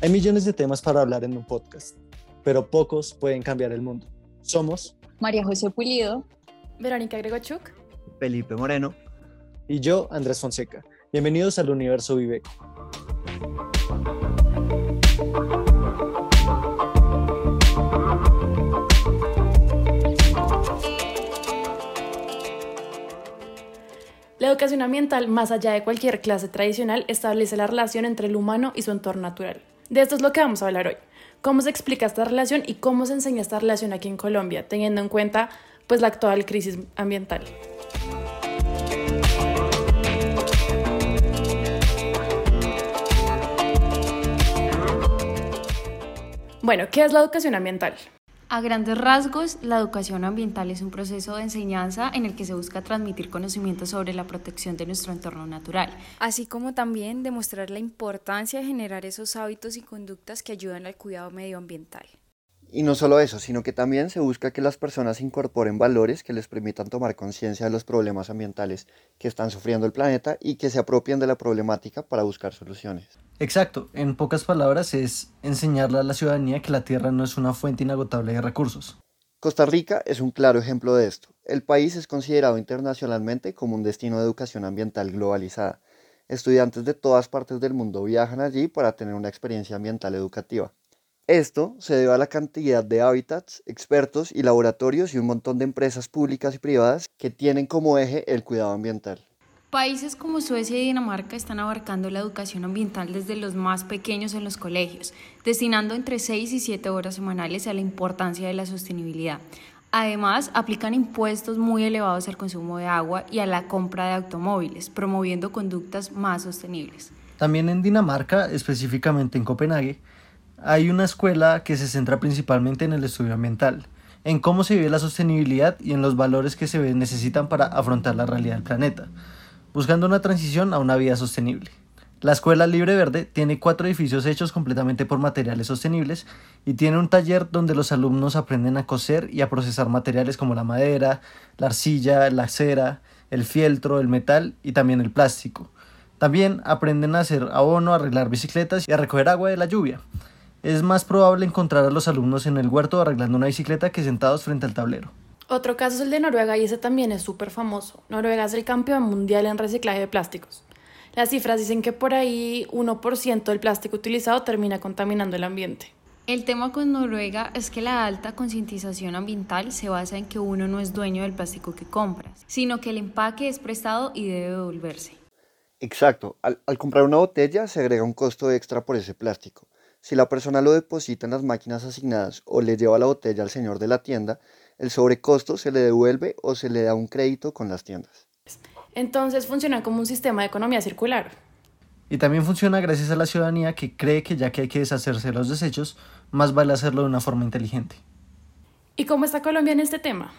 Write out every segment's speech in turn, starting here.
Hay millones de temas para hablar en un podcast, pero pocos pueden cambiar el mundo. Somos María José Pulido, Verónica Gregochuk, Felipe Moreno y yo, Andrés Fonseca. Bienvenidos al Universo Viveco. La educación ambiental, más allá de cualquier clase tradicional, establece la relación entre el humano y su entorno natural. De esto es lo que vamos a hablar hoy. ¿Cómo se explica esta relación y cómo se enseña esta relación aquí en Colombia, teniendo en cuenta pues, la actual crisis ambiental? Bueno, ¿qué es la educación ambiental? A grandes rasgos, la educación ambiental es un proceso de enseñanza en el que se busca transmitir conocimientos sobre la protección de nuestro entorno natural, así como también demostrar la importancia de generar esos hábitos y conductas que ayudan al cuidado medioambiental. Y no solo eso, sino que también se busca que las personas incorporen valores que les permitan tomar conciencia de los problemas ambientales que están sufriendo el planeta y que se apropien de la problemática para buscar soluciones. Exacto, en pocas palabras es enseñarle a la ciudadanía que la Tierra no es una fuente inagotable de recursos. Costa Rica es un claro ejemplo de esto. El país es considerado internacionalmente como un destino de educación ambiental globalizada. Estudiantes de todas partes del mundo viajan allí para tener una experiencia ambiental educativa. Esto se debe a la cantidad de hábitats, expertos y laboratorios y un montón de empresas públicas y privadas que tienen como eje el cuidado ambiental. Países como Suecia y Dinamarca están abarcando la educación ambiental desde los más pequeños en los colegios, destinando entre 6 y 7 horas semanales a la importancia de la sostenibilidad. Además, aplican impuestos muy elevados al consumo de agua y a la compra de automóviles, promoviendo conductas más sostenibles. También en Dinamarca, específicamente en Copenhague, hay una escuela que se centra principalmente en el estudio ambiental, en cómo se vive la sostenibilidad y en los valores que se necesitan para afrontar la realidad del planeta, buscando una transición a una vida sostenible. La Escuela Libre Verde tiene cuatro edificios hechos completamente por materiales sostenibles y tiene un taller donde los alumnos aprenden a coser y a procesar materiales como la madera, la arcilla, la cera, el fieltro, el metal y también el plástico. También aprenden a hacer abono, a arreglar bicicletas y a recoger agua de la lluvia. Es más probable encontrar a los alumnos en el huerto arreglando una bicicleta que sentados frente al tablero. Otro caso es el de Noruega y ese también es súper famoso. Noruega es el campeón mundial en reciclaje de plásticos. Las cifras dicen que por ahí 1% del plástico utilizado termina contaminando el ambiente. El tema con Noruega es que la alta concientización ambiental se basa en que uno no es dueño del plástico que compras, sino que el empaque es prestado y debe devolverse. Exacto, al, al comprar una botella se agrega un costo extra por ese plástico. Si la persona lo deposita en las máquinas asignadas o le lleva la botella al señor de la tienda, el sobrecosto se le devuelve o se le da un crédito con las tiendas. Entonces funciona como un sistema de economía circular. Y también funciona gracias a la ciudadanía que cree que ya que hay que deshacerse de los desechos, más vale hacerlo de una forma inteligente. ¿Y cómo está Colombia en este tema?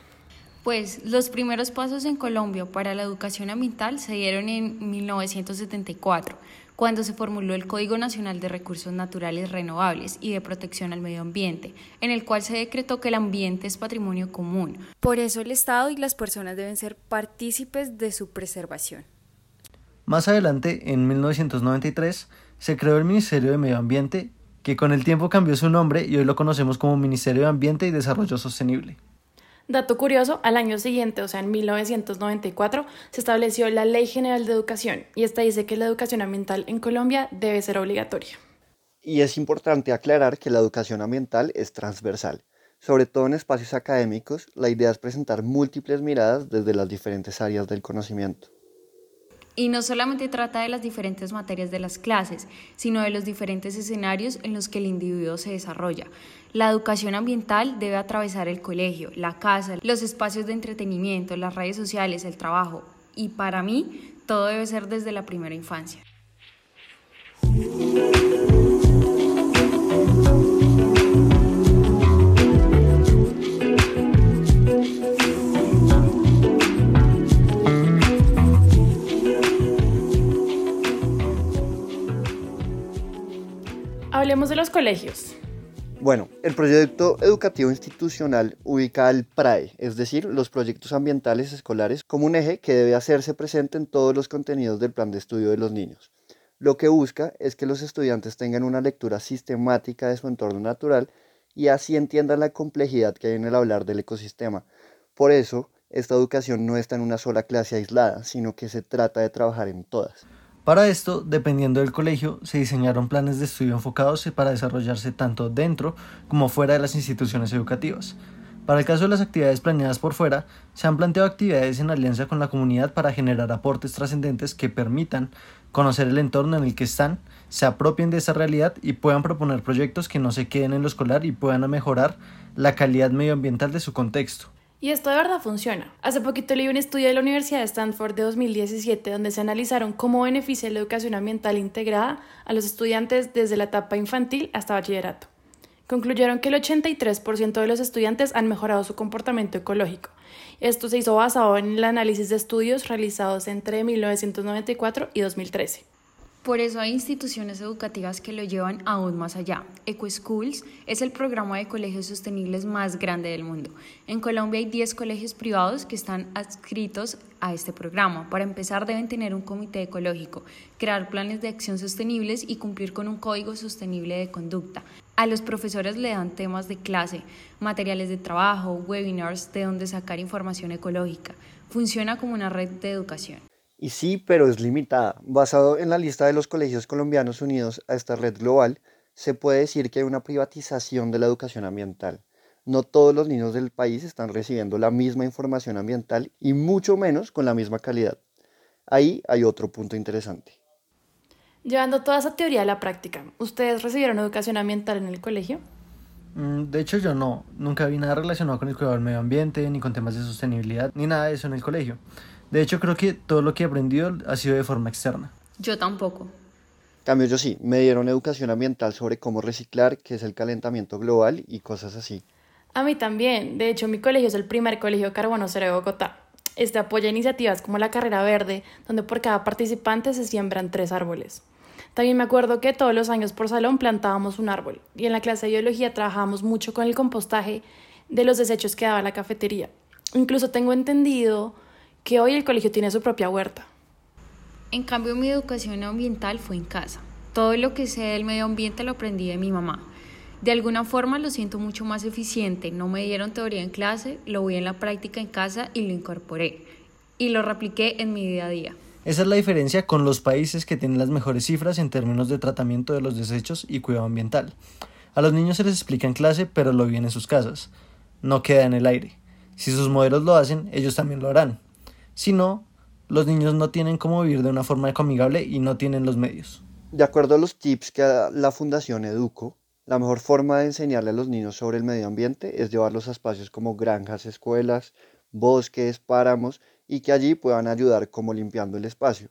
Pues los primeros pasos en Colombia para la educación ambiental se dieron en 1974 cuando se formuló el Código Nacional de Recursos Naturales Renovables y de Protección al Medio Ambiente, en el cual se decretó que el ambiente es patrimonio común. Por eso el Estado y las personas deben ser partícipes de su preservación. Más adelante, en 1993, se creó el Ministerio de Medio Ambiente, que con el tiempo cambió su nombre y hoy lo conocemos como Ministerio de Ambiente y Desarrollo Sostenible. Dato curioso, al año siguiente, o sea, en 1994, se estableció la Ley General de Educación y esta dice que la educación ambiental en Colombia debe ser obligatoria. Y es importante aclarar que la educación ambiental es transversal. Sobre todo en espacios académicos, la idea es presentar múltiples miradas desde las diferentes áreas del conocimiento. Y no solamente trata de las diferentes materias de las clases, sino de los diferentes escenarios en los que el individuo se desarrolla. La educación ambiental debe atravesar el colegio, la casa, los espacios de entretenimiento, las redes sociales, el trabajo. Y para mí, todo debe ser desde la primera infancia. Hablemos de los colegios. Bueno, el proyecto educativo institucional ubica al PRAE, es decir, los proyectos ambientales escolares, como un eje que debe hacerse presente en todos los contenidos del plan de estudio de los niños. Lo que busca es que los estudiantes tengan una lectura sistemática de su entorno natural y así entiendan la complejidad que hay en el hablar del ecosistema. Por eso, esta educación no está en una sola clase aislada, sino que se trata de trabajar en todas. Para esto, dependiendo del colegio, se diseñaron planes de estudio enfocados para desarrollarse tanto dentro como fuera de las instituciones educativas. Para el caso de las actividades planeadas por fuera, se han planteado actividades en alianza con la comunidad para generar aportes trascendentes que permitan conocer el entorno en el que están, se apropien de esa realidad y puedan proponer proyectos que no se queden en lo escolar y puedan mejorar la calidad medioambiental de su contexto. Y esto de verdad funciona. Hace poquito leí un estudio de la Universidad de Stanford de 2017 donde se analizaron cómo beneficia la educación ambiental integrada a los estudiantes desde la etapa infantil hasta bachillerato. Concluyeron que el 83% de los estudiantes han mejorado su comportamiento ecológico. Esto se hizo basado en el análisis de estudios realizados entre 1994 y 2013. Por eso hay instituciones educativas que lo llevan aún más allá. EcoSchools es el programa de colegios sostenibles más grande del mundo. En Colombia hay 10 colegios privados que están adscritos a este programa. Para empezar deben tener un comité ecológico, crear planes de acción sostenibles y cumplir con un código sostenible de conducta. A los profesores le dan temas de clase, materiales de trabajo, webinars de donde sacar información ecológica. Funciona como una red de educación. Y sí, pero es limitada. Basado en la lista de los colegios colombianos unidos a esta red global, se puede decir que hay una privatización de la educación ambiental. No todos los niños del país están recibiendo la misma información ambiental y mucho menos con la misma calidad. Ahí hay otro punto interesante. Llevando toda esa teoría a la práctica, ¿ustedes recibieron educación ambiental en el colegio? Mm, de hecho yo no, nunca vi nada relacionado con el cuidado del medio ambiente, ni con temas de sostenibilidad, ni nada de eso en el colegio. De hecho, creo que todo lo que he aprendido ha sido de forma externa. Yo tampoco. Cambio, yo sí, me dieron educación ambiental sobre cómo reciclar, qué es el calentamiento global y cosas así. A mí también. De hecho, mi colegio es el primer colegio carbono cero de Bogotá. Este apoya iniciativas como la carrera verde, donde por cada participante se siembran tres árboles. También me acuerdo que todos los años por salón plantábamos un árbol y en la clase de biología trabajábamos mucho con el compostaje de los desechos que daba la cafetería. Incluso tengo entendido que hoy el colegio tiene su propia huerta. En cambio, mi educación ambiental fue en casa. Todo lo que sé del medio ambiente lo aprendí de mi mamá. De alguna forma lo siento mucho más eficiente. No me dieron teoría en clase, lo vi en la práctica en casa y lo incorporé. Y lo repliqué en mi día a día. Esa es la diferencia con los países que tienen las mejores cifras en términos de tratamiento de los desechos y cuidado ambiental. A los niños se les explica en clase, pero lo viven en sus casas. No queda en el aire. Si sus modelos lo hacen, ellos también lo harán. Si no, los niños no tienen cómo vivir de una forma amigable y no tienen los medios. De acuerdo a los tips que da la Fundación Educo, la mejor forma de enseñarle a los niños sobre el medio ambiente es llevarlos a espacios como granjas, escuelas, bosques, páramos y que allí puedan ayudar como limpiando el espacio.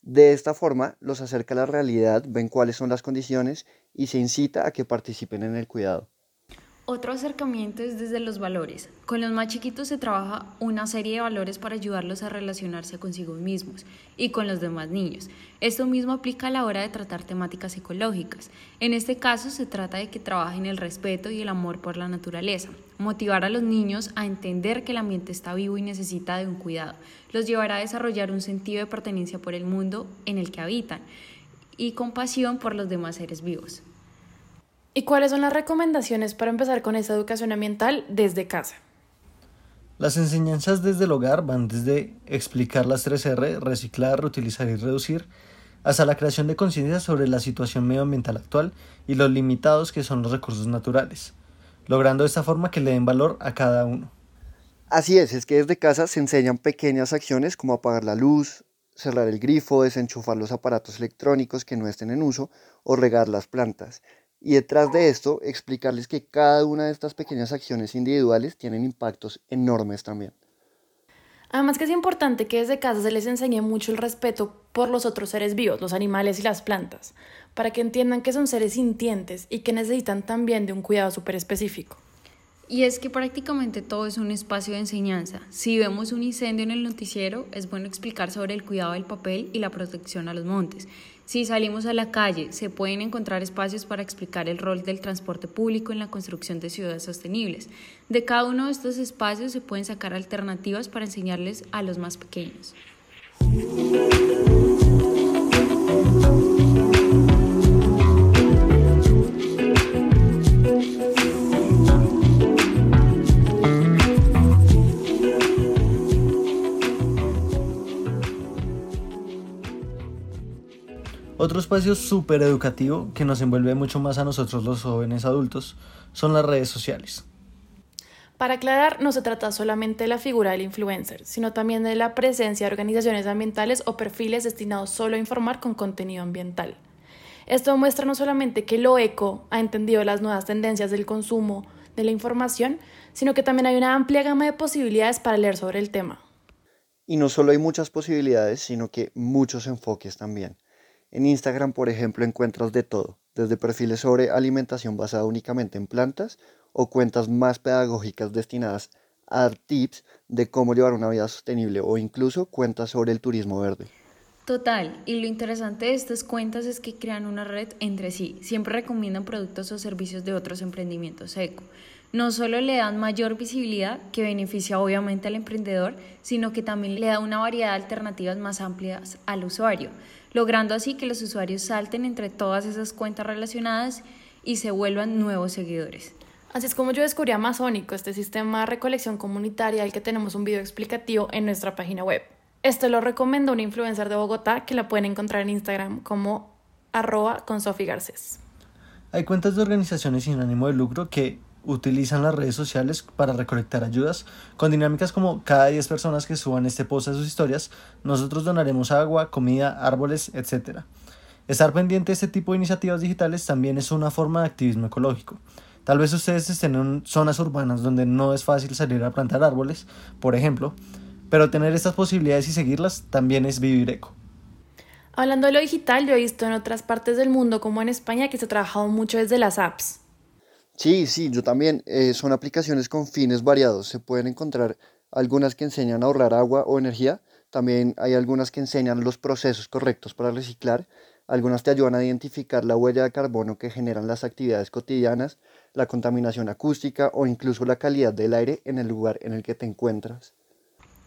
De esta forma los acerca a la realidad, ven cuáles son las condiciones y se incita a que participen en el cuidado. Otro acercamiento es desde los valores. Con los más chiquitos se trabaja una serie de valores para ayudarlos a relacionarse consigo mismos y con los demás niños. Esto mismo aplica a la hora de tratar temáticas ecológicas. En este caso se trata de que trabajen el respeto y el amor por la naturaleza, motivar a los niños a entender que el ambiente está vivo y necesita de un cuidado. Los llevará a desarrollar un sentido de pertenencia por el mundo en el que habitan y compasión por los demás seres vivos. ¿Y cuáles son las recomendaciones para empezar con esa educación ambiental desde casa? Las enseñanzas desde el hogar van desde explicar las 3R, reciclar, reutilizar y reducir, hasta la creación de conciencia sobre la situación medioambiental actual y los limitados que son los recursos naturales, logrando de esta forma que le den valor a cada uno. Así es, es que desde casa se enseñan pequeñas acciones como apagar la luz, cerrar el grifo, desenchufar los aparatos electrónicos que no estén en uso o regar las plantas. Y detrás de esto, explicarles que cada una de estas pequeñas acciones individuales tienen impactos enormes también. Además que es importante que desde casa se les enseñe mucho el respeto por los otros seres vivos, los animales y las plantas, para que entiendan que son seres sintientes y que necesitan también de un cuidado súper específico. Y es que prácticamente todo es un espacio de enseñanza. Si vemos un incendio en el noticiero, es bueno explicar sobre el cuidado del papel y la protección a los montes. Si salimos a la calle, se pueden encontrar espacios para explicar el rol del transporte público en la construcción de ciudades sostenibles. De cada uno de estos espacios se pueden sacar alternativas para enseñarles a los más pequeños. Otro espacio súper educativo que nos envuelve mucho más a nosotros los jóvenes adultos son las redes sociales. Para aclarar, no se trata solamente de la figura del influencer, sino también de la presencia de organizaciones ambientales o perfiles destinados solo a informar con contenido ambiental. Esto muestra no solamente que lo eco ha entendido las nuevas tendencias del consumo de la información, sino que también hay una amplia gama de posibilidades para leer sobre el tema. Y no solo hay muchas posibilidades, sino que muchos enfoques también. En Instagram, por ejemplo, encuentras de todo, desde perfiles sobre alimentación basada únicamente en plantas o cuentas más pedagógicas destinadas a tips de cómo llevar una vida sostenible o incluso cuentas sobre el turismo verde. Total, y lo interesante de estas cuentas es que crean una red entre sí, siempre recomiendan productos o servicios de otros emprendimientos eco. No solo le dan mayor visibilidad, que beneficia obviamente al emprendedor, sino que también le da una variedad de alternativas más amplias al usuario logrando así que los usuarios salten entre todas esas cuentas relacionadas y se vuelvan nuevos seguidores. Así es como yo descubrí Amazónico, este sistema de recolección comunitaria al que tenemos un video explicativo en nuestra página web. Esto lo recomiendo una influencer de Bogotá que la pueden encontrar en Instagram como arroba con Sofi Garcés. Hay cuentas de organizaciones sin ánimo de lucro que utilizan las redes sociales para recolectar ayudas con dinámicas como cada 10 personas que suban este post a sus historias, nosotros donaremos agua, comida, árboles, etc. Estar pendiente de este tipo de iniciativas digitales también es una forma de activismo ecológico. Tal vez ustedes estén en zonas urbanas donde no es fácil salir a plantar árboles, por ejemplo, pero tener estas posibilidades y seguirlas también es vivir eco. Hablando de lo digital, yo he visto en otras partes del mundo, como en España, que se ha trabajado mucho desde las apps. Sí, sí, yo también. Eh, son aplicaciones con fines variados. Se pueden encontrar algunas que enseñan a ahorrar agua o energía. También hay algunas que enseñan los procesos correctos para reciclar. Algunas te ayudan a identificar la huella de carbono que generan las actividades cotidianas, la contaminación acústica o incluso la calidad del aire en el lugar en el que te encuentras.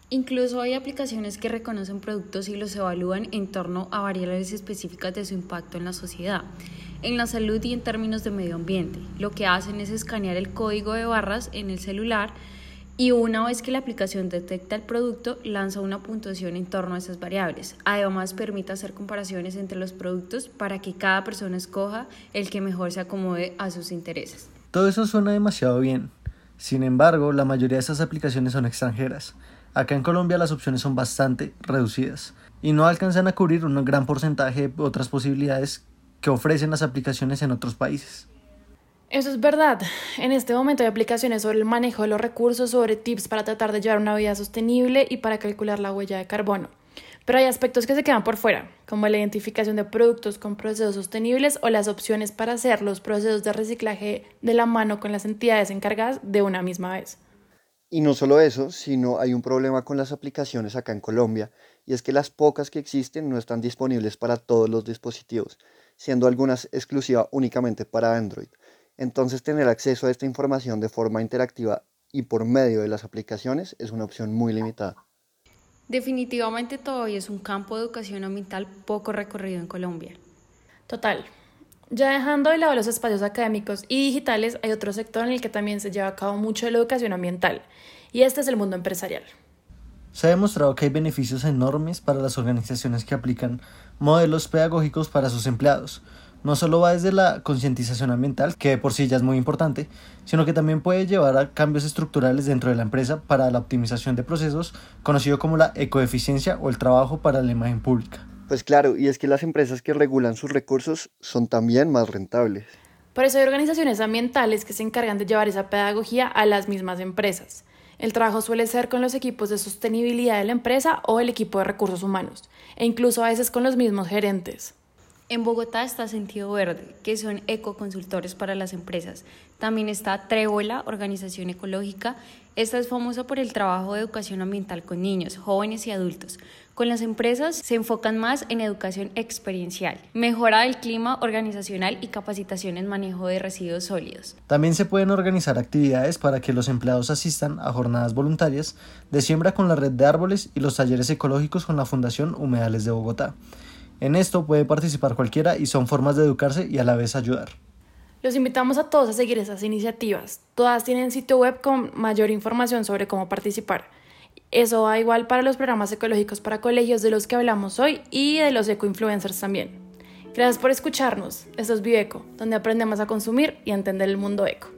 Incluso hay aplicaciones que reconocen productos y los evalúan en torno a variables específicas de su impacto en la sociedad en la salud y en términos de medio ambiente. Lo que hacen es escanear el código de barras en el celular y una vez que la aplicación detecta el producto, lanza una puntuación en torno a esas variables. Además, permite hacer comparaciones entre los productos para que cada persona escoja el que mejor se acomode a sus intereses. Todo eso suena demasiado bien. Sin embargo, la mayoría de estas aplicaciones son extranjeras. Acá en Colombia las opciones son bastante reducidas y no alcanzan a cubrir un gran porcentaje de otras posibilidades que ofrecen las aplicaciones en otros países. Eso es verdad. En este momento hay aplicaciones sobre el manejo de los recursos, sobre tips para tratar de llevar una vida sostenible y para calcular la huella de carbono. Pero hay aspectos que se quedan por fuera, como la identificación de productos con procesos sostenibles o las opciones para hacer los procesos de reciclaje de la mano con las entidades encargadas de una misma vez. Y no solo eso, sino hay un problema con las aplicaciones acá en Colombia, y es que las pocas que existen no están disponibles para todos los dispositivos siendo algunas exclusivas únicamente para Android. Entonces tener acceso a esta información de forma interactiva y por medio de las aplicaciones es una opción muy limitada. Definitivamente todavía es un campo de educación ambiental poco recorrido en Colombia. Total. Ya dejando de lado los espacios académicos y digitales, hay otro sector en el que también se lleva a cabo mucho la educación ambiental, y este es el mundo empresarial. Se ha demostrado que hay beneficios enormes para las organizaciones que aplican modelos pedagógicos para sus empleados. No solo va desde la concientización ambiental, que por sí ya es muy importante, sino que también puede llevar a cambios estructurales dentro de la empresa para la optimización de procesos, conocido como la ecoeficiencia o el trabajo para la imagen pública. Pues claro, y es que las empresas que regulan sus recursos son también más rentables. Por eso hay organizaciones ambientales que se encargan de llevar esa pedagogía a las mismas empresas. El trabajo suele ser con los equipos de sostenibilidad de la empresa o el equipo de recursos humanos, e incluso a veces con los mismos gerentes. En Bogotá está Sentido Verde, que son ecoconsultores para las empresas. También está Trébola, organización ecológica. Esta es famosa por el trabajo de educación ambiental con niños, jóvenes y adultos. Con las empresas se enfocan más en educación experiencial, mejora del clima organizacional y capacitación en manejo de residuos sólidos. También se pueden organizar actividades para que los empleados asistan a jornadas voluntarias de siembra con la red de árboles y los talleres ecológicos con la Fundación Humedales de Bogotá. En esto puede participar cualquiera y son formas de educarse y a la vez ayudar. Los invitamos a todos a seguir esas iniciativas. Todas tienen sitio web con mayor información sobre cómo participar. Eso va igual para los programas ecológicos para colegios de los que hablamos hoy y de los eco-influencers también. Gracias por escucharnos. Esto es Bioeco, donde aprendemos a consumir y a entender el mundo eco.